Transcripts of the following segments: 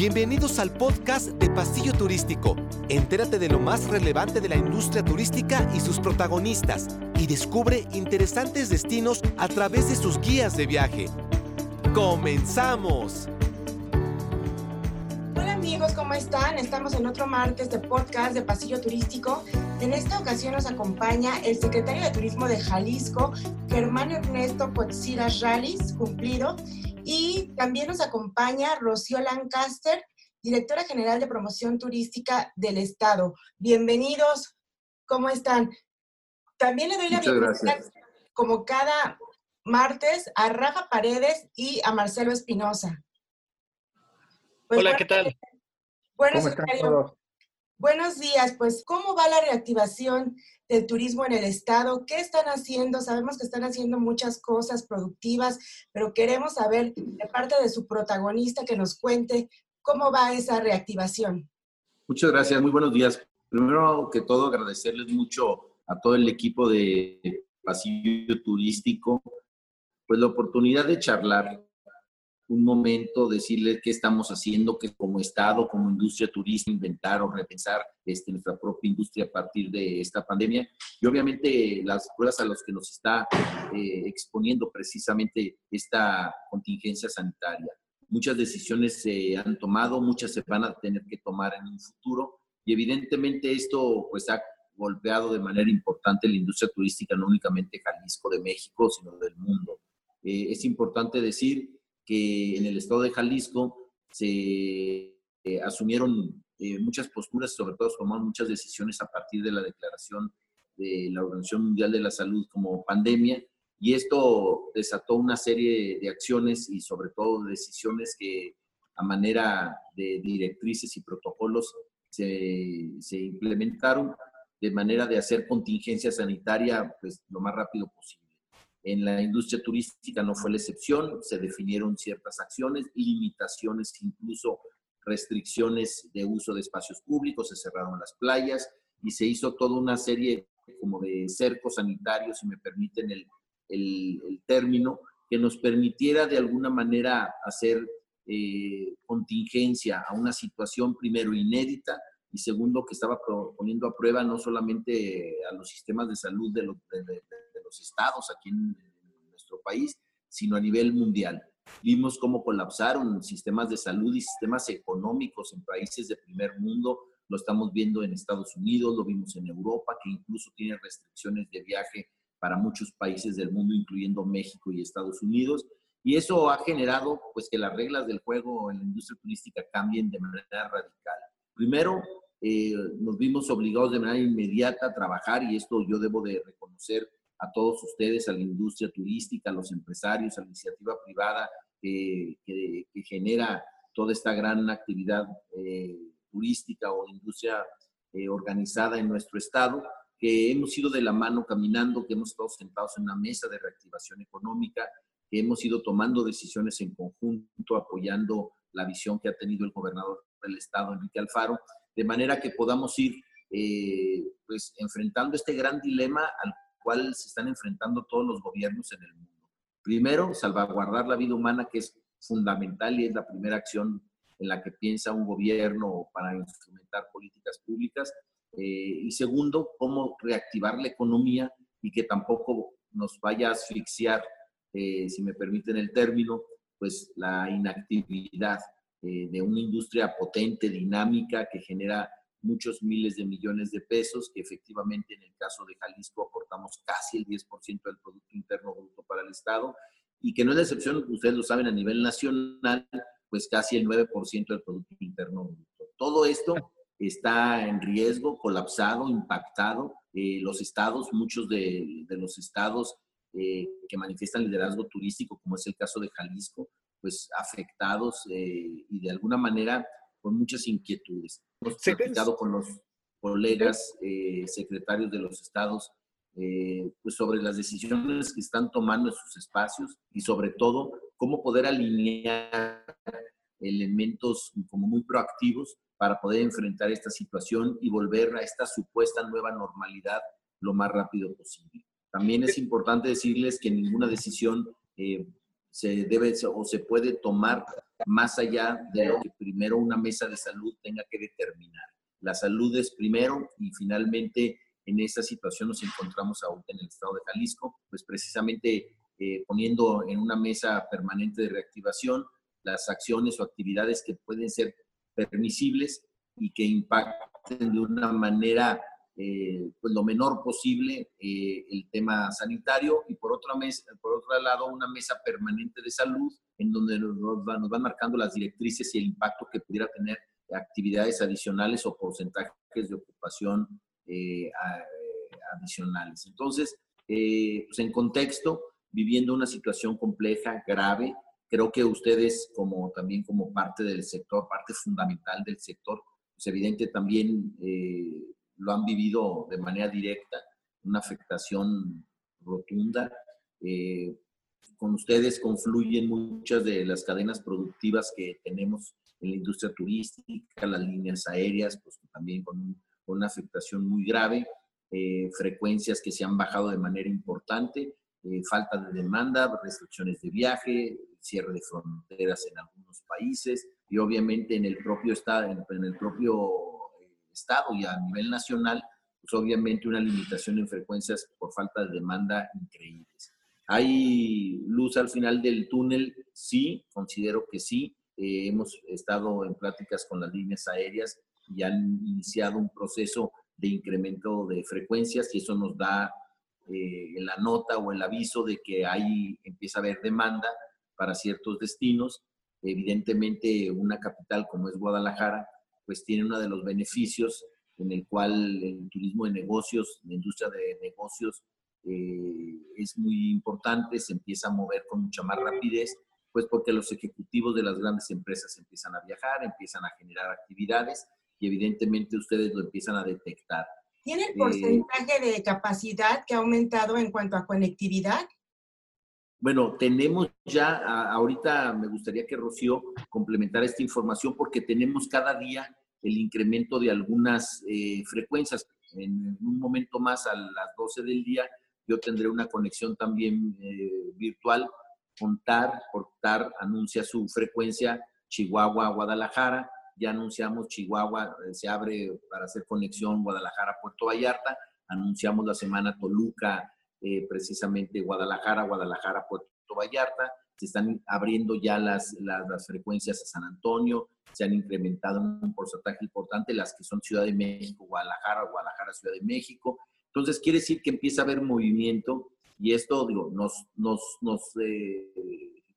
Bienvenidos al podcast de Pasillo Turístico. Entérate de lo más relevante de la industria turística y sus protagonistas y descubre interesantes destinos a través de sus guías de viaje. ¡Comenzamos! Hola amigos, ¿cómo están? Estamos en otro martes de podcast de Pasillo Turístico. En esta ocasión nos acompaña el secretario de Turismo de Jalisco, Germán Ernesto Cotzira Ralis, cumplido, y también nos acompaña Rocío Lancaster, directora general de promoción turística del Estado. Bienvenidos, ¿cómo están? También le doy la bienvenida, como cada martes, a Rafa Paredes y a Marcelo Espinosa. Pues Hola, ¿qué tal? Buenos, buenos días, pues, ¿cómo va la reactivación del turismo en el estado. ¿Qué están haciendo? Sabemos que están haciendo muchas cosas productivas, pero queremos saber de parte de su protagonista que nos cuente cómo va esa reactivación. Muchas gracias, muy buenos días. Primero que todo, agradecerles mucho a todo el equipo de Pasillo Turístico, pues la oportunidad de charlar un momento, decirles qué estamos haciendo, que como Estado, como industria turística, inventar o repensar este, nuestra propia industria a partir de esta pandemia. Y obviamente las pruebas a las que nos está eh, exponiendo precisamente esta contingencia sanitaria. Muchas decisiones se han tomado, muchas se van a tener que tomar en un futuro y evidentemente esto pues ha golpeado de manera importante la industria turística, no únicamente Jalisco de México, sino del mundo. Eh, es importante decir que en el estado de Jalisco se eh, asumieron eh, muchas posturas, sobre todo tomaron muchas decisiones a partir de la declaración de la Organización Mundial de la Salud como pandemia, y esto desató una serie de acciones y sobre todo decisiones que a manera de directrices y protocolos se, implementaron de manera de hacer contingencia sanitaria pues, lo más rápido posible. En la industria turística no fue la excepción, se definieron ciertas acciones, limitaciones, incluso restricciones de uso de espacios públicos, se cerraron las playas y se hizo toda una serie como de cercos sanitarios, si me permiten el, el, término, que nos permitiera de alguna manera hacer eh, contingencia a una situación primero inédita y segundo que estaba poniendo a prueba no solamente a los sistemas de salud de, los de, estados aquí en, nuestro país, sino a nivel mundial. Vimos cómo colapsaron sistemas de salud y sistemas económicos en países de primer mundo. Lo estamos viendo en Estados Unidos, lo vimos en Europa, que incluso tiene restricciones de viaje para muchos países del mundo, incluyendo México y Estados Unidos. Y eso ha generado pues, que las reglas del juego en la industria turística cambien de manera radical. Primero, eh, nos vimos obligados de manera inmediata a trabajar, y esto yo debo de reconocer a todos ustedes, a la industria turística, a los empresarios, a la iniciativa privada que, genera toda esta gran actividad eh, turística o industria eh, organizada en nuestro estado, que hemos ido de la mano caminando, que hemos estado sentados en una mesa de reactivación económica, que hemos ido tomando decisiones en conjunto, apoyando la visión que ha tenido el gobernador del estado, Enrique Alfaro, de manera que podamos ir eh, pues enfrentando este gran dilema al cual se están enfrentando todos los gobiernos en el mundo. Primero, salvaguardar la vida humana, que es fundamental y es la primera acción en la que piensa un gobierno para instrumentar políticas públicas. Eh, y segundo, cómo reactivar la economía y que tampoco nos vaya a asfixiar, eh, si me permiten el término, pues la inactividad eh, de una industria potente, dinámica, que genera muchos miles de millones de pesos, que efectivamente en el caso de Jalisco aportamos casi el 10% del Producto Interno Bruto para el Estado, y que no es la excepción, ustedes lo saben, a nivel nacional, pues casi el 9% del Producto Interno Bruto. Todo esto está en riesgo, colapsado, impactado. Eh, los estados, muchos de, los estados eh, que manifiestan liderazgo turístico, como es el caso de Jalisco, pues afectados eh, y de alguna manera con muchas inquietudes. Hemos platicado con los colegas eh, secretarios de los estados eh, pues sobre las decisiones que están tomando en sus espacios y sobre todo cómo poder alinear elementos como muy proactivos para poder enfrentar esta situación y volver a esta supuesta nueva normalidad lo más rápido posible. También es importante decirles que ninguna decisión eh, se debe o se puede tomar más allá de lo que primero una mesa de salud tenga que determinar. La salud es primero y finalmente en esa situación nos encontramos ahora en el estado de Jalisco, pues precisamente eh, poniendo en una mesa permanente de reactivación las acciones o actividades que pueden ser permisibles y que impacten de una manera eh, pues lo menor posible eh, el tema sanitario y por, otra mesa, por otro lado una mesa permanente de salud en donde nos, nos van marcando las directrices y el impacto que pudiera tener actividades adicionales o porcentajes de ocupación eh, adicionales. Entonces, pues en contexto, viviendo una situación compleja, grave, creo que ustedes como también como parte del sector, parte fundamental del sector, pues evidente también lo han vivido de manera directa, una afectación rotunda. Eh, con ustedes confluyen muchas de las cadenas productivas que tenemos en la industria turística, las líneas aéreas, pues también con, una afectación muy grave, eh, frecuencias que se han bajado de manera importante, eh, falta de demanda, restricciones de viaje, cierre de fronteras en algunos países y obviamente en el propio estado, en el propio Estado y a nivel nacional, pues obviamente una limitación en frecuencias por falta de demanda increíbles. ¿Hay luz al final del túnel? Sí, considero que sí. Eh, hemos estado en pláticas con las líneas aéreas y han iniciado un proceso de incremento de frecuencias y eso nos da eh, la nota o el aviso de que ahí empieza a haber demanda para ciertos destinos. Evidentemente, una capital como es Guadalajara, pues tiene uno de los beneficios en el cual el turismo de negocios, la industria de negocios eh, es muy importante, se empieza a mover con mucha más rapidez, pues porque los ejecutivos de las grandes empresas empiezan a viajar, empiezan a generar actividades y evidentemente ustedes lo empiezan a detectar. ¿Tiene el eh, porcentaje de capacidad que ha aumentado en cuanto a conectividad? Bueno, tenemos ya, ahorita me gustaría que Rocío complementara esta información porque tenemos cada día el incremento de algunas eh, frecuencias. En un momento más, a las 12 del día, yo tendré una conexión también eh, virtual. Contar, Portar anuncia su frecuencia Chihuahua-Guadalajara. Ya anunciamos Chihuahua, eh, se abre para hacer conexión Guadalajara-Puerto Vallarta. Anunciamos la semana Toluca, precisamente Guadalajara, Guadalajara, Puerto Vallarta se están abriendo ya las, las, frecuencias a San Antonio, se han incrementado en un porcentaje importante las que son Ciudad de México, Guadalajara, Guadalajara, Ciudad de México. Entonces, quiere decir que empieza a haber movimiento y esto digo, nos, nos, nos eh,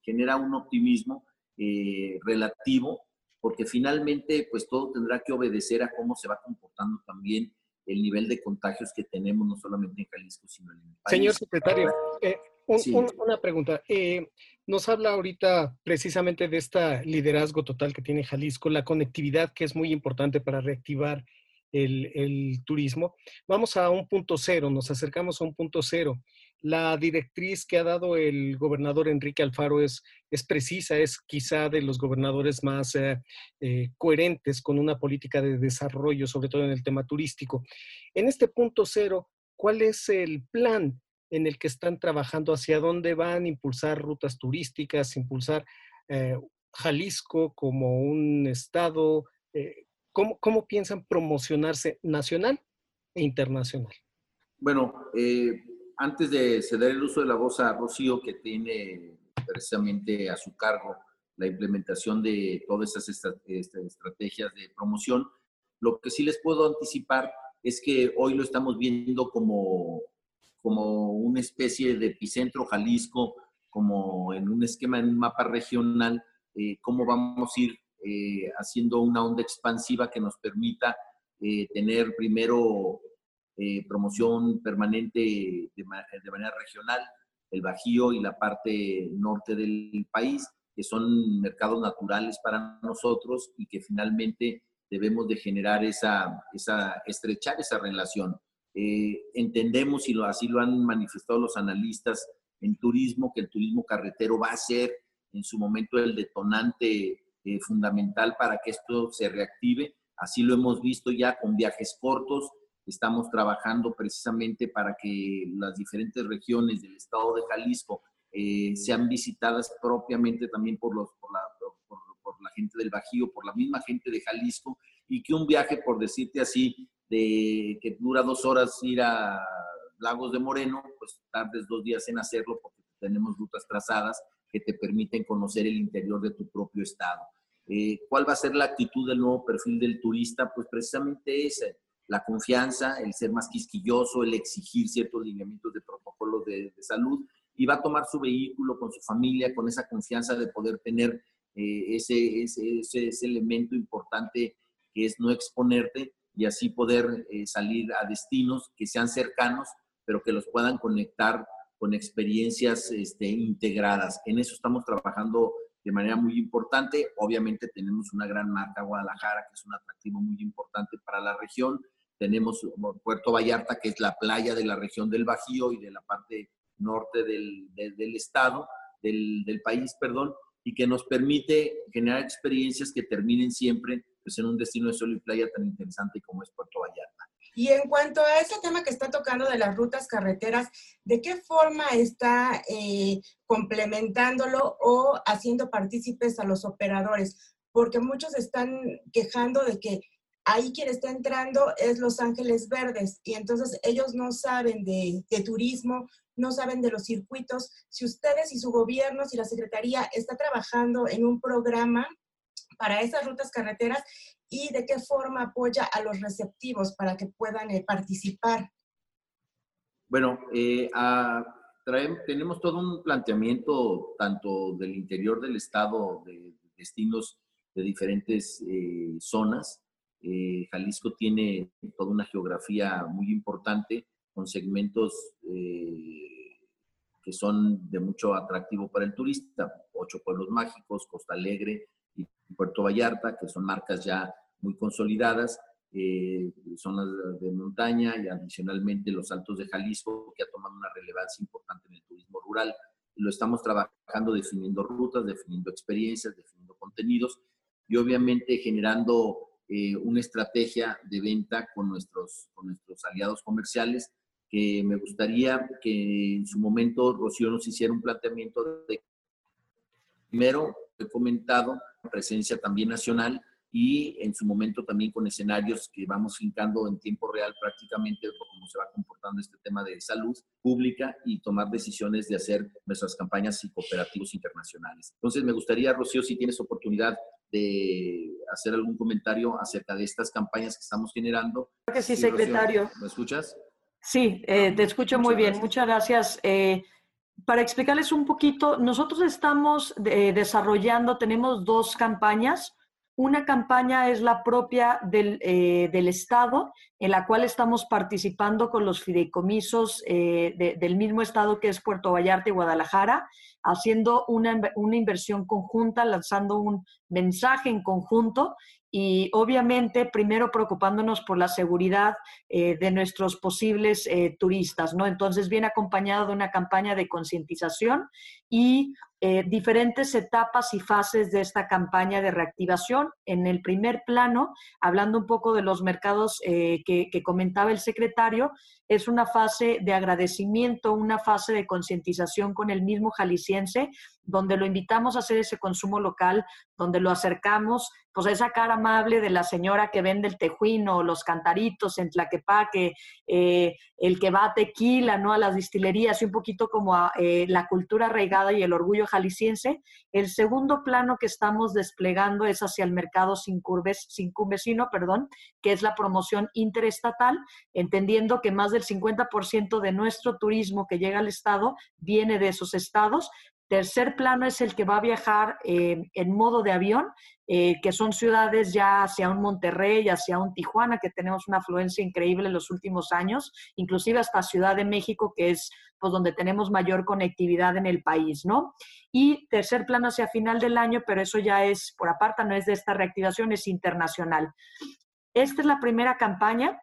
genera un optimismo eh, relativo porque finalmente pues todo tendrá que obedecer a cómo se va comportando también el nivel de contagios que tenemos, no solamente en Jalisco, sino en el país. Señor secretario, eh, una pregunta. Eh, nos habla ahorita precisamente de este liderazgo total que tiene Jalisco, la conectividad que es muy importante para reactivar el, turismo. Vamos a un punto cero, nos acercamos a un punto cero. La directriz que ha dado el gobernador Enrique Alfaro es, es precisa, es quizá de los gobernadores más eh, eh, coherentes con una política de desarrollo, sobre todo en el tema turístico. En este punto cero, ¿cuál es el plan en el que están trabajando, hacia dónde van, impulsar rutas turísticas, impulsar eh, Jalisco como un estado, eh, ¿cómo, piensan promocionarse nacional e internacional? Bueno, eh, antes de ceder el uso de la voz a Rocío, que tiene precisamente a su cargo la implementación de todas esas estrategias de promoción, lo que sí les puedo anticipar es que hoy lo estamos viendo como como una especie de epicentro Jalisco, como en un esquema, en un mapa regional, eh, cómo vamos a ir eh, haciendo una onda expansiva que nos permita eh, tener primero promoción permanente de, de, manera regional, el Bajío y la parte norte del país, que son mercados naturales para nosotros y que finalmente debemos de generar esa, esa estrechar esa relación. Eh, entendemos, y lo, así lo han manifestado los analistas en turismo, que el turismo carretero va a ser en su momento el detonante eh, fundamental para que esto se reactive. Así lo hemos visto ya con viajes cortos. Estamos trabajando precisamente para que las diferentes regiones del estado de Jalisco eh, sean visitadas propiamente también por, los, por, la gente del Bajío, por la misma gente de Jalisco, y que un viaje, por decirte así, de que dura dos horas ir a Lagos de Moreno, pues tardes dos días en hacerlo porque tenemos rutas trazadas que te permiten conocer el interior de tu propio estado. Eh, ¿Cuál va a ser la actitud del nuevo perfil del turista? Pues precisamente esa, la confianza, el ser más quisquilloso, el exigir ciertos lineamientos de protocolos de, salud y va a tomar su vehículo con su familia, con esa confianza de poder tener eh, ese, ese, ese, elemento importante que es no exponerte y así poder eh, salir a destinos que sean cercanos, pero que los puedan conectar con experiencias este, integradas. En eso estamos trabajando de manera muy importante. Obviamente tenemos una gran marca Guadalajara, que es un atractivo muy importante para la región. Tenemos Puerto Vallarta, que es la playa de la región del Bajío y de la parte norte del, del, estado, del, del, país, perdón, y que nos permite generar experiencias que terminen siempre pues, en un destino de sol y playa tan interesante como es Puerto Vallarta. Y en cuanto a ese tema que está tocando de las rutas carreteras, ¿de qué forma está eh, complementándolo o haciendo partícipes a los operadores? Porque muchos están quejando de que ahí quien está entrando es Los Ángeles Verdes y entonces ellos no saben de, de, turismo, no saben de los circuitos. Si ustedes y su gobierno, si la Secretaría está trabajando en un programa para esas rutas carreteras y de qué forma apoya a los receptivos para que puedan eh, participar. Bueno, eh, tenemos todo un planteamiento tanto del interior del estado, de, destinos de diferentes eh, zonas. Jalisco tiene toda una geografía muy importante con segmentos que son de mucho atractivo para el turista. Ocho pueblos mágicos, Costa Alegre, Puerto Vallarta, que son marcas ya muy consolidadas, eh, zonas de montaña y adicionalmente los Altos de Jalisco, que ha tomado una relevancia importante en el turismo rural. Lo estamos trabajando definiendo rutas, definiendo experiencias, definiendo contenidos y obviamente generando eh, una estrategia de venta con nuestros, con nuestros aliados comerciales, que me gustaría que en su momento Rocío nos hiciera un planteamiento de, primero, he comentado, presencia también nacional y en su momento también con escenarios que vamos fincando en tiempo real prácticamente cómo se va comportando este tema de salud pública y tomar decisiones de hacer nuestras campañas y cooperativos internacionales. Entonces, me gustaría, Rocío, si tienes oportunidad de hacer algún comentario acerca de estas campañas que estamos generando. Creo que sí, secretario. ¿Me escuchas? Sí, eh, te escucho muy bien. Muchas gracias. Eh, para explicarles un poquito, nosotros estamos eh, desarrollando, tenemos dos campañas. Una campaña es la propia del, eh, Estado, en la cual estamos participando con los fideicomisos eh, del mismo Estado que es Puerto Vallarta y Guadalajara, haciendo una, una inversión conjunta, lanzando un mensaje en conjunto y obviamente primero preocupándonos por la seguridad eh, de nuestros posibles eh, turistas, ¿no? Entonces viene acompañado de una campaña de concientización y eh, diferentes etapas y fases de esta campaña de reactivación. En el primer plano, hablando un poco de los mercados que, que comentaba el secretario, es una fase de agradecimiento, una fase de concientización con el mismo donde lo invitamos a hacer ese consumo local, donde lo acercamos, pues esa cara amable de la señora que vende el tejuino, los cantaritos en Tlaquepaque, eh, el que va a tequila, ¿no? A las destilerías y un poquito como a, eh, la cultura arraigada y el orgullo jalisciense. El segundo plano que estamos desplegando es hacia el mercado sin, curves, sin vecino, perdón, que es la promoción interestatal, entendiendo que más del 50% de nuestro turismo que llega al Estado viene de esos estados, Tercer plano es el que va a viajar eh, en modo de avión, eh, que son ciudades ya hacia un Monterrey, hacia un Tijuana, que tenemos una afluencia increíble en los últimos años, inclusive hasta Ciudad de México, que es pues, donde tenemos mayor conectividad en el país, ¿no? Y tercer plano hacia final del año, pero eso ya es, por aparte, no es de esta reactivación, es internacional. Esta es la primera campaña,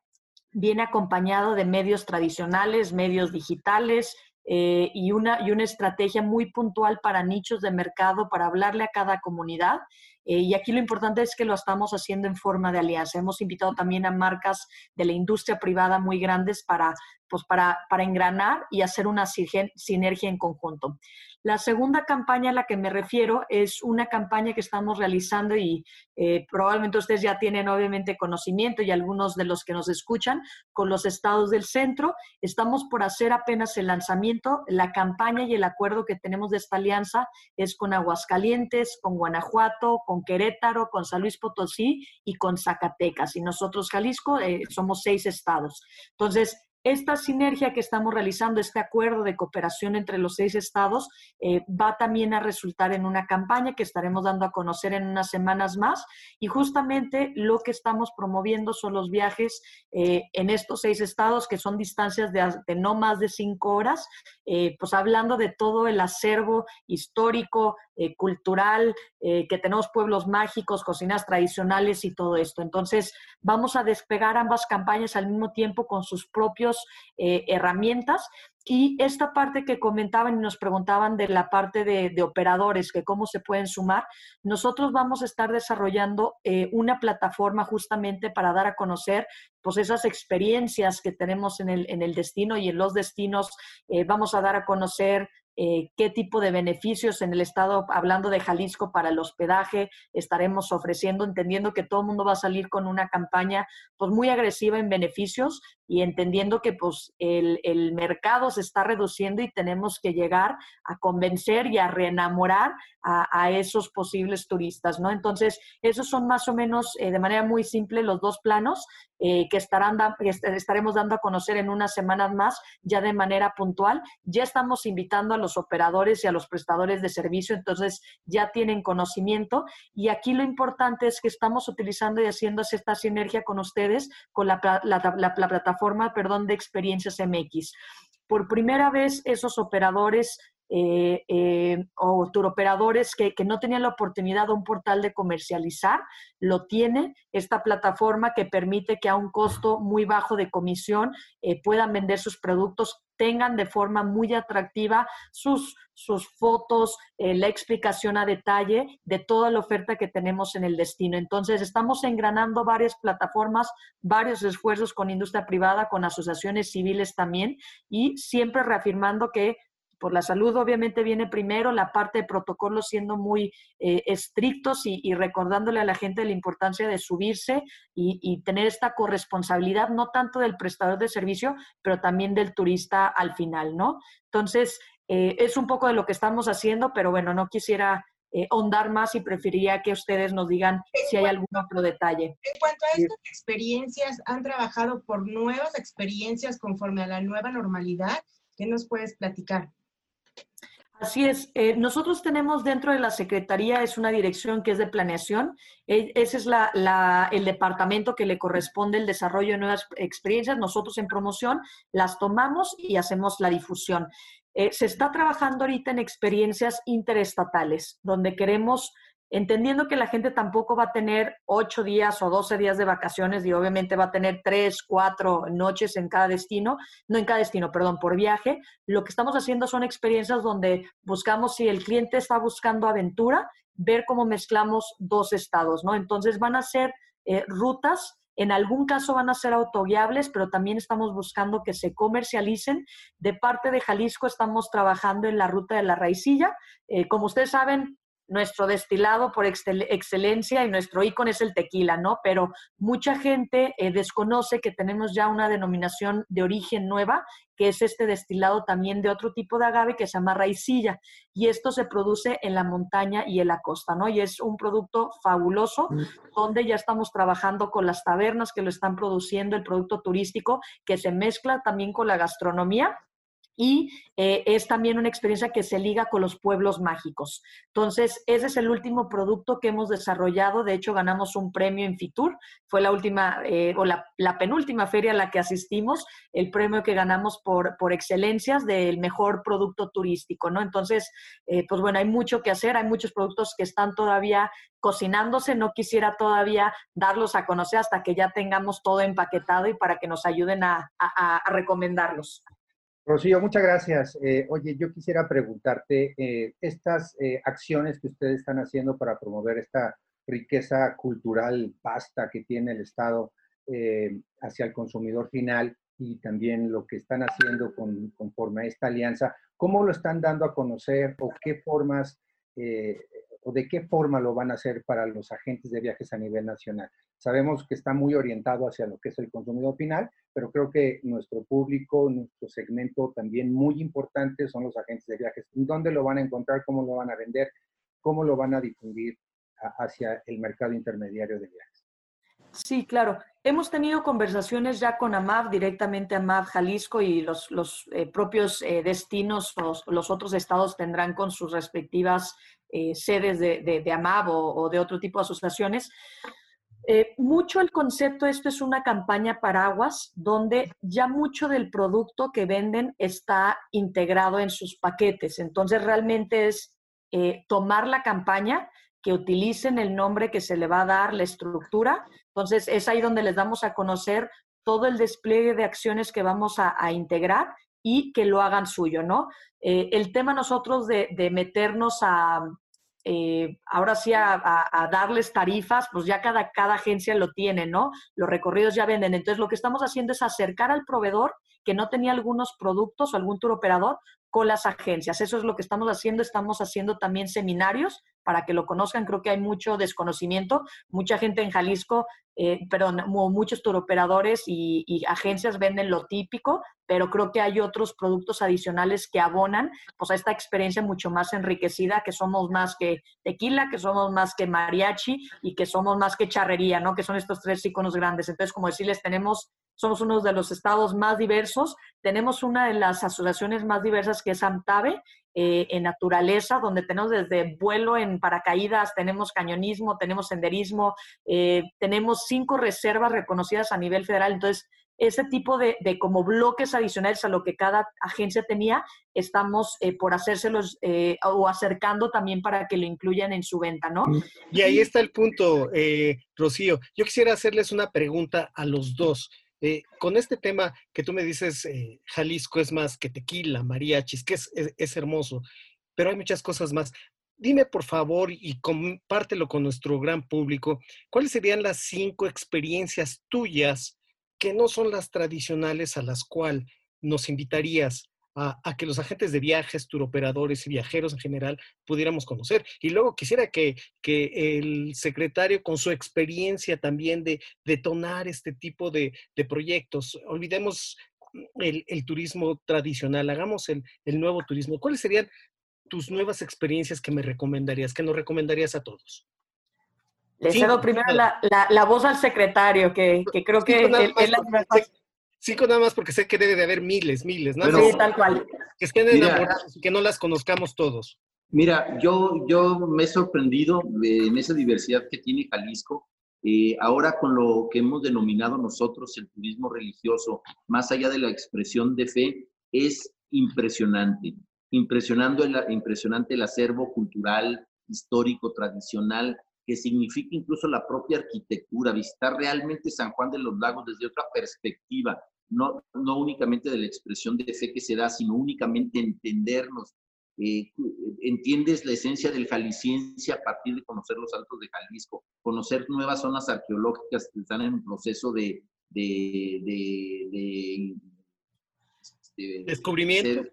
viene acompañado de medios tradicionales, medios digitales, eh, y, una, y una estrategia muy puntual para nichos de mercado, para hablarle a cada comunidad. Eh, y aquí lo importante es que lo estamos haciendo en forma de alianza. Hemos invitado también a marcas de la industria privada muy grandes para, pues para, para engranar y hacer una sinergia en conjunto. La segunda campaña a la que me refiero es una campaña que estamos realizando y eh, probablemente ustedes ya tienen obviamente conocimiento y algunos de los que nos escuchan con los estados del centro. Estamos por hacer apenas el lanzamiento. La campaña y el acuerdo que tenemos de esta alianza es con Aguascalientes, con Guanajuato, con Querétaro, con San Luis Potosí y con Zacatecas. Y nosotros, Jalisco, eh, somos seis estados. Entonces, esta sinergia que estamos realizando, este acuerdo de cooperación entre los seis estados, eh, va también a resultar en una campaña que estaremos dando a conocer en unas semanas más. Y justamente lo que estamos promoviendo son los viajes eh, en estos seis estados, que son distancias de, no más de cinco horas, eh, pues hablando de todo el acervo histórico, cultural, que tenemos pueblos mágicos, cocinas tradicionales y todo esto. Entonces, vamos a despegar ambas campañas al mismo tiempo con sus propios eh, herramientas. Y esta parte que comentaban y nos preguntaban de la parte de, operadores, que cómo se pueden sumar, nosotros vamos a estar desarrollando eh, una plataforma justamente para dar a conocer pues esas experiencias que tenemos en el, en el destino y en los destinos. Eh, vamos a dar a conocer qué tipo de beneficios en el estado, hablando de Jalisco, para el hospedaje estaremos ofreciendo, entendiendo que todo el mundo va a salir con una campaña pues muy agresiva en beneficios y entendiendo que pues el, el mercado se está reduciendo y tenemos que llegar a convencer y a reenamorar a, a esos posibles turistas, ¿no? Entonces, esos son más o menos eh, de manera muy simple los dos planos eh, que estarán estaremos dando a conocer en unas semanas más, ya de manera puntual. Ya estamos invitando a los operadores y a los prestadores de servicio, entonces ya tienen conocimiento. Y aquí lo importante es que estamos utilizando y haciendo esta sinergia con ustedes, con la, la plataforma perdón, de Experiencias MX. Por primera vez, esos operadores eh, eh, o turoperadores que, que, no tenían la oportunidad de un portal de comercializar, lo tiene esta plataforma que permite que a un costo muy bajo de comisión eh, puedan vender sus productos, tengan de forma muy atractiva sus, sus fotos, la explicación a detalle de toda la oferta que tenemos en el destino. Entonces, estamos engranando varias plataformas, varios esfuerzos con industria privada, con asociaciones civiles también, y siempre reafirmando que por la salud obviamente viene primero, la parte de protocolos siendo muy eh, estrictos y, recordándole a la gente la importancia de subirse y, tener esta corresponsabilidad, no tanto del prestador de servicio, pero también del turista al final, ¿no? Entonces, eh, es un poco de lo que estamos haciendo, pero bueno, no quisiera eh, ahondar más y preferiría que ustedes nos digan si hay algún otro detalle. En cuanto a estas experiencias, ¿han trabajado por nuevas experiencias conforme a la nueva normalidad? ¿Qué nos puedes platicar? Así es. Eh, nosotros tenemos dentro de la Secretaría, es una dirección que es de planeación. E, ese es el departamento que le corresponde el desarrollo de nuevas experiencias. Nosotros en promoción las tomamos y hacemos la difusión. Eh, se está trabajando ahorita en experiencias interestatales, donde queremos entendiendo que la gente tampoco va a tener ocho días o doce días de vacaciones y obviamente va a tener tres, cuatro noches en cada destino, no en cada destino, perdón, por viaje, lo que estamos haciendo son experiencias donde buscamos si el cliente está buscando aventura, ver cómo mezclamos dos estados, ¿no? Entonces van a ser eh, rutas en algún caso van a ser autoguiables, pero también estamos buscando que se comercialicen. De parte de Jalisco estamos trabajando en la ruta de la raicilla. Eh, como ustedes saben, nuestro destilado por excelencia y nuestro ícono es el tequila, ¿no? Pero mucha gente eh, desconoce que tenemos ya una denominación de origen nueva, que es este destilado también de otro tipo de agave que se llama raicilla. Y esto se produce en la montaña y en la costa, ¿no? Y es un producto fabuloso, mm. donde ya estamos trabajando con las tabernas que lo están produciendo, el producto turístico, que se mezcla también con la gastronomía y eh, es también una experiencia que se liga con los pueblos mágicos. Entonces, ese es el último producto que hemos desarrollado. De hecho, ganamos un premio en Fitur. Fue la última eh, o la, penúltima feria a la que asistimos, el premio que ganamos por, por excelencias del mejor producto turístico, ¿no? Entonces, eh, pues bueno, hay mucho que hacer, hay muchos productos que están todavía cocinándose. No quisiera todavía darlos a conocer hasta que ya tengamos todo empaquetado y para que nos ayuden a recomendarlos. Rocío, muchas gracias. Eh, oye, yo quisiera preguntarte, eh, estas eh, acciones que ustedes están haciendo para promover esta riqueza cultural vasta que tiene el Estado hacia el consumidor final, y también lo que están haciendo con, conforme a esta alianza, ¿cómo lo están dando a conocer o qué formas o de qué forma lo van a hacer para los agentes de viajes a nivel nacional? Sabemos que está muy orientado hacia lo que es el consumidor final, pero creo que nuestro público, nuestro segmento también muy importante son los agentes de viajes. ¿Dónde lo van a encontrar? ¿Cómo lo van a vender? ¿Cómo lo van a difundir hacia el mercado intermediario de viajes? Sí, claro. Hemos tenido conversaciones ya con AMAV, directamente AMAV Jalisco y los, los eh, propios eh, destinos, los, otros estados tendrán con sus respectivas eh, sedes de, de, AMAV o, o, de otro tipo de asociaciones. Mucho el concepto, esto es una campaña paraguas, donde ya mucho del producto que venden está integrado en sus paquetes. Entonces, realmente es tomar la campaña, que utilicen el nombre que se le va a dar, la estructura. Entonces, es ahí donde les damos a conocer todo el despliegue de acciones que vamos a, integrar y que lo hagan suyo, ¿no? Eh, el tema nosotros de, de meternos a, eh, ahora sí a, a, darles tarifas, pues ya cada, cada agencia lo tiene, ¿no? Los recorridos ya venden. Entonces, lo que estamos haciendo es acercar al proveedor que no tenía algunos productos o algún tour operador con las agencias. Eso es lo que estamos haciendo. Estamos haciendo también seminarios para que lo conozcan. Creo que hay mucho desconocimiento. Mucha gente en Jalisco, eh, perdón, muchos turoperadores y, y, agencias venden lo típico, pero creo que hay otros productos adicionales que abonan pues, a esta experiencia mucho más enriquecida, que somos más que tequila, que somos más que mariachi y que somos más que charrería, ¿no? Que son estos tres iconos grandes. Entonces, como decirles, tenemos somos uno de los estados más diversos. Tenemos una de las asociaciones más diversas que es AMTAVE, eh, en naturaleza, donde tenemos desde vuelo en paracaídas, tenemos cañonismo, tenemos senderismo, eh, tenemos cinco reservas reconocidas a nivel federal. Entonces, ese tipo de, de, como bloques adicionales a lo que cada agencia tenía, estamos eh, por hacérselos eh, o acercando también para que lo incluyan en su venta, ¿no? Y ahí está el punto, eh, Rocío. Yo quisiera hacerles una pregunta a los dos. Eh, con este tema que tú me dices, eh, Jalisco es más que tequila, mariachis, que es, es, es, hermoso, pero hay muchas cosas más. Dime, por favor, y compártelo con nuestro gran público, ¿cuáles serían las cinco experiencias tuyas que no son las tradicionales a las cuales nos invitarías a, a, que los agentes de viajes, turoperadores y viajeros en general pudiéramos conocer. Y luego quisiera que, que el secretario, con su experiencia también de detonar este tipo de, de proyectos, olvidemos el, el, turismo tradicional, hagamos el, el nuevo turismo. ¿Cuáles serían tus nuevas experiencias que me recomendarías, que nos recomendarías a todos? Le cedo primero la, la, la, voz al secretario, que, que creo que es la Cinco nada más porque sé que debe de haber miles, miles, ¿no? sí, tal cual. Que estén enamorados y que no las conozcamos todos. Mira, yo, yo me he sorprendido en esa diversidad que tiene Jalisco. Eh, ahora con lo que hemos denominado nosotros el turismo religioso, más allá de la expresión de fe, es impresionante. Impresionando el, impresionante el acervo cultural, histórico, tradicional que significa incluso la propia arquitectura, visitar realmente San Juan de los Lagos desde otra perspectiva, no, no únicamente de la expresión de fe que se da, sino únicamente entendernos. Eh, entiendes la esencia del jalisciense a partir de conocer los altos de Jalisco, conocer nuevas zonas arqueológicas que están en un proceso de, de, de, de este, descubrimiento.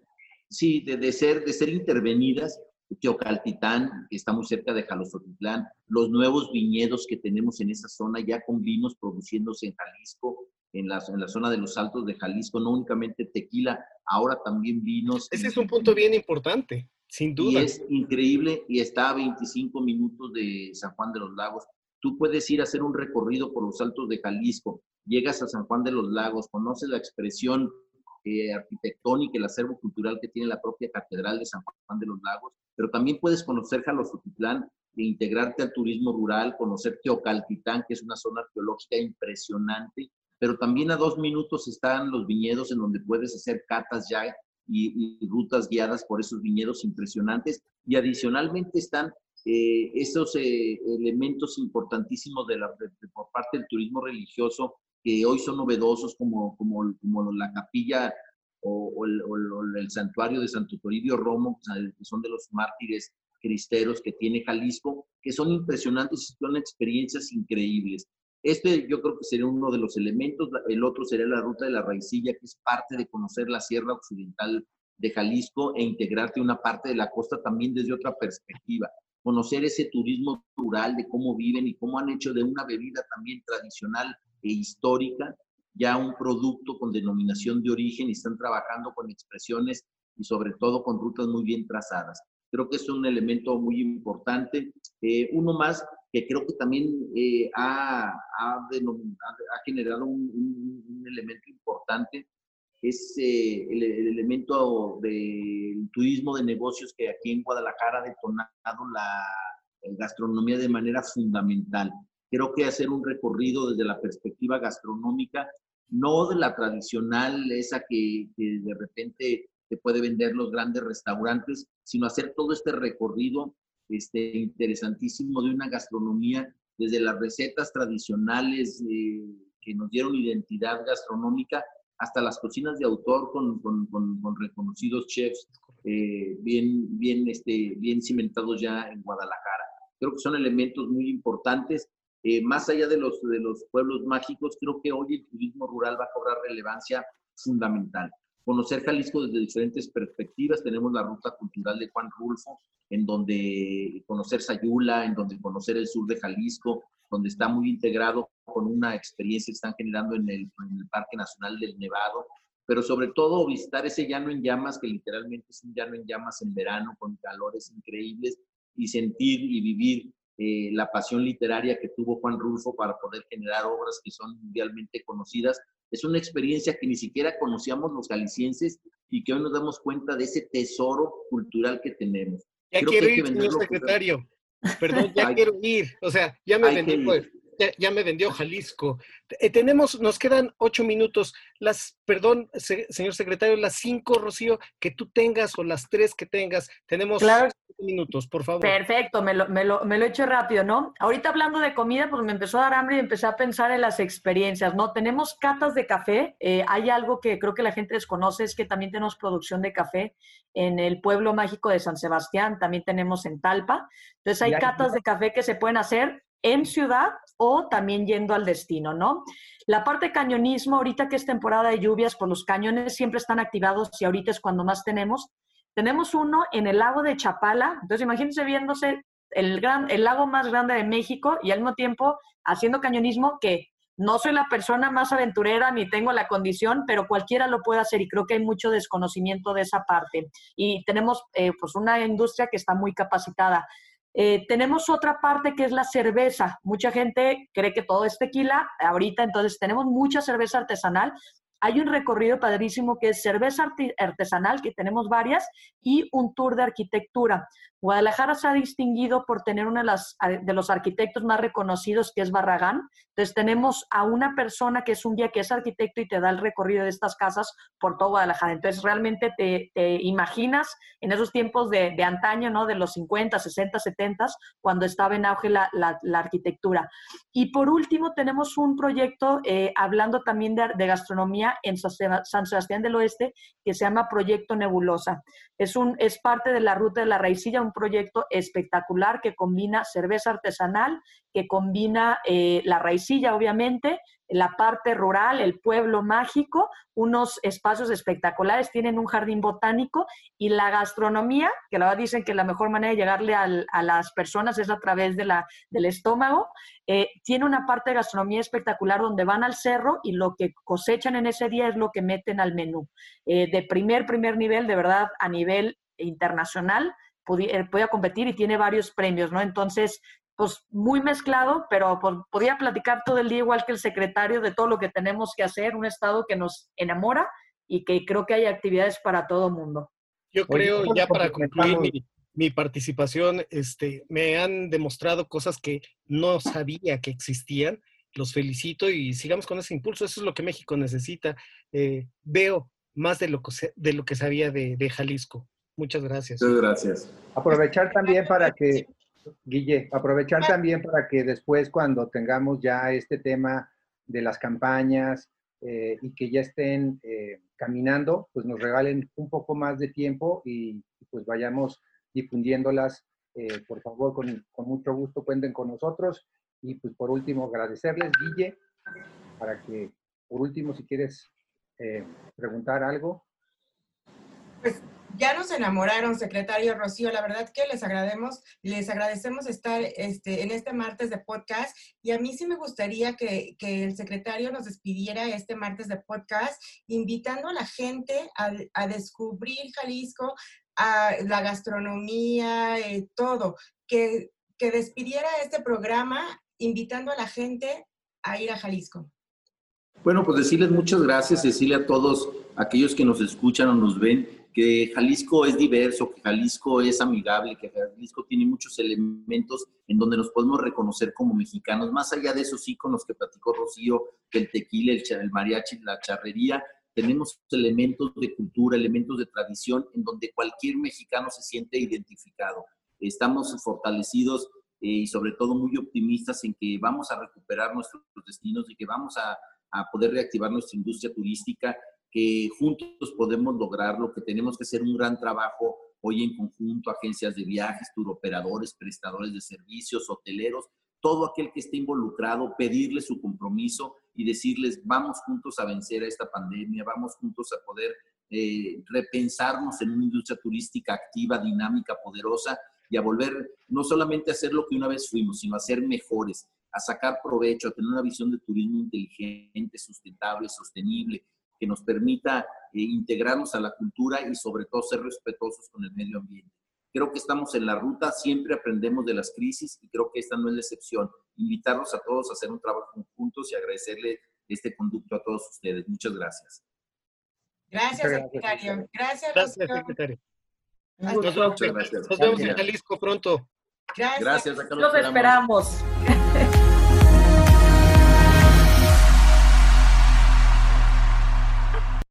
Sí, de, ser, de ser intervenidas Teocaltitán, que está muy cerca de Jalostotitlán, los nuevos viñedos que tenemos en esa zona, ya con vinos produciéndose en Jalisco, en la, en la zona de los Altos de Jalisco, no únicamente tequila, ahora también vinos. Ese es un punto bien importante, sin duda. Y es increíble y está a 25 minutos de San Juan de los Lagos. Tú puedes ir a hacer un recorrido por los Altos de Jalisco, llegas a San Juan de los Lagos, conoces la expresión eh, arquitectónica, el acervo cultural que tiene la propia Catedral de San Juan de los Lagos, pero también puedes conocer Jalostotitlán e integrarte al turismo rural, conocer Teocaltitán, que es una zona arqueológica impresionante, pero también a dos minutos están los viñedos en donde puedes hacer catas ya y, y rutas guiadas por esos viñedos impresionantes, y adicionalmente están eh, esos eh, elementos importantísimos de la, de, por parte del turismo religioso que hoy son novedosos como, como, como la capilla o, o, el, o, el, santuario de Santo Toribio Romo, que son de los mártires cristeros que tiene Jalisco, que son impresionantes y son experiencias increíbles. Este yo creo que sería uno de los elementos. El otro sería la ruta de la raicilla, que es parte de conocer la Sierra Occidental de Jalisco e integrarte una parte de la costa también desde otra perspectiva. Conocer ese turismo rural de cómo viven y cómo han hecho de una bebida también tradicional e histórica ya un producto con denominación de origen y están trabajando con expresiones y sobre todo con rutas muy bien trazadas. Creo que es un elemento muy importante. Eh, uno más que creo que también eh, ha, generado un, elemento importante es eh, el, elemento del turismo de negocios que aquí en Guadalajara ha detonado la gastronomía de manera fundamental. Creo que hacer un recorrido desde la perspectiva gastronómica, no de la tradicional, esa que, que de repente te puede vender los grandes restaurantes, sino hacer todo este recorrido este, interesantísimo de una gastronomía desde las recetas tradicionales eh, que nos dieron identidad gastronómica hasta las cocinas de autor con, con, con, reconocidos chefs eh, bien, bien, este, bien cimentados ya en Guadalajara. Creo que son elementos muy importantes. Eh, más allá de los, de los pueblos mágicos, creo que hoy el turismo rural va a cobrar relevancia fundamental conocer Jalisco desde diferentes perspectivas. Tenemos la ruta cultural de Juan Rulfo, en donde conocer Sayula, en donde conocer el sur de Jalisco, donde está muy integrado con una experiencia que están generando en el, Parque Nacional del Nevado, pero sobre todo visitar ese llano en llamas, que literalmente es un llano en llamas en verano, con calores increíbles, y sentir y vivir eh, la pasión literaria que tuvo Juan Rulfo para poder generar obras que son mundialmente conocidas es una experiencia que ni siquiera conocíamos los jaliscienses y que hoy nos damos cuenta de ese tesoro cultural que tenemos. Ya quiero ir, señor secretario. Perdón, ya quiero ir. O sea, ya me vendió, pues, ya, me vendió Jalisco. Eh, tenemos, nos quedan ocho minutos. Las, perdón, señor secretario, las cinco, Rocío, que tú tengas o las tres que tengas. Tenemos claro minutos, por favor. Perfecto, me lo, me, lo, me lo he hecho rápido, ¿no? Ahorita hablando de comida, pues me empezó a dar hambre y empecé a pensar en las experiencias, ¿no? Tenemos catas de café, eh, hay algo que creo que la gente desconoce, es que también tenemos producción de café en el pueblo mágico de San Sebastián, también tenemos en Talpa. Entonces hay catas de café que se pueden hacer en ciudad o también yendo al destino, ¿no? La parte cañonismo, ahorita que es temporada de lluvias, pues los cañones siempre están activados y ahorita es cuando más tenemos. Tenemos uno en el lago de Chapala, entonces imagínense viéndose el, gran, el lago más grande de México y al mismo tiempo haciendo cañonismo que no soy la persona más aventurera ni tengo la condición, pero cualquiera lo puede hacer y creo que hay mucho desconocimiento de esa parte. Y tenemos eh, pues una industria que está muy capacitada. Eh, tenemos otra parte que es la cerveza. Mucha gente cree que todo es tequila ahorita, entonces tenemos mucha cerveza artesanal hay un recorrido padrísimo que es cerveza artesanal, que tenemos varias, y un tour de arquitectura. Guadalajara se ha distinguido por tener uno de, las, de los arquitectos más reconocidos, que es Barragán. Entonces tenemos a una persona que es un guía que es arquitecto y te da el recorrido de estas casas por todo Guadalajara. Entonces realmente te, imaginas en esos tiempos de, antaño, ¿no? De los 50, 60, 70, cuando estaba en auge la, arquitectura. Y por último tenemos un proyecto eh, hablando también de gastronomía en San Sebastián del Oeste que se llama Proyecto Nebulosa. Es, un, es parte de la Ruta de la Raicilla, un proyecto espectacular que combina cerveza artesanal, que combina eh, la raicilla, obviamente, la parte rural, el pueblo mágico, unos espacios espectaculares, tienen un jardín botánico y la gastronomía, que la verdad dicen que la mejor manera de llegarle a las personas es a través de la, del estómago, eh, tiene una parte de gastronomía espectacular donde van al cerro y lo que cosechan en ese día es lo que meten al menú. Eh, de primer, primer nivel, de verdad, a nivel internacional, podía competir y tiene varios premios, ¿no? Entonces, pues muy mezclado, pero pues, podía platicar todo el día igual que el secretario de todo lo que tenemos que hacer, un estado que nos enamora y que creo que hay actividades para todo mundo. Yo creo, ya para concluir mi, participación, este, me han demostrado cosas que no sabía que existían. Los felicito y sigamos con ese impulso. Eso es lo que México necesita. Eh, veo más de lo que, de lo que sabía de, de Jalisco. Muchas gracias. Muchas gracias. Aprovechar también para que Guille, aprovechar también para que después cuando tengamos ya este tema de las campañas eh, y que ya estén eh, caminando, pues nos regalen un poco más de tiempo y, pues vayamos difundiéndolas. Eh, por favor, con, con, mucho gusto cuenten con nosotros. Y pues por último, agradecerles, Guille, para que, por último, si quieres eh, preguntar algo. Pues ya nos enamoraron, secretario Rocío. La verdad que les agradecemos, les agradecemos estar este, en este martes de podcast. Y a mí sí me gustaría que, el secretario nos despidiera este martes de podcast, invitando a la gente a, descubrir Jalisco, a la gastronomía, eh, todo. Que, que despidiera este programa invitando a la gente a ir a Jalisco. Bueno, pues decirles muchas gracias, decirle a todos aquellos que nos escuchan o nos ven que Jalisco es diverso, que Jalisco es amigable, que Jalisco tiene muchos elementos en donde nos podemos reconocer como mexicanos, más allá de esos íconos que platicó Rocío, que el tequila, el, el mariachi, la charrería, tenemos elementos de cultura, elementos de tradición en donde cualquier mexicano se siente identificado. Estamos fortalecidos eh, y sobre todo muy optimistas en que vamos a recuperar nuestros destinos y que vamos a, a poder reactivar nuestra industria turística que juntos podemos lograrlo, que tenemos que hacer un gran trabajo hoy en conjunto, agencias de viajes, turoperadores, prestadores de servicios, hoteleros, todo aquel que esté involucrado, pedirle su compromiso y decirles, vamos juntos a vencer a esta pandemia, vamos juntos a poder eh, repensarnos en una industria turística activa, dinámica, poderosa y a volver no solamente a hacer lo que una vez fuimos, sino a ser mejores, a sacar provecho, a tener una visión de turismo inteligente, sustentable, sostenible, que nos permita eh, integrarnos a la cultura y sobre todo ser respetuosos con el medio ambiente. Creo que estamos en la ruta, siempre aprendemos de las crisis y creo que esta no es la excepción. Invitarlos a todos a hacer un trabajo juntos y agradecerle este conducto a todos ustedes. Muchas gracias. Gracias, secretario. Gracias, gracias secretario. Nos, vemos, en Jalisco pronto. Gracias. Gracias. Los esperamos.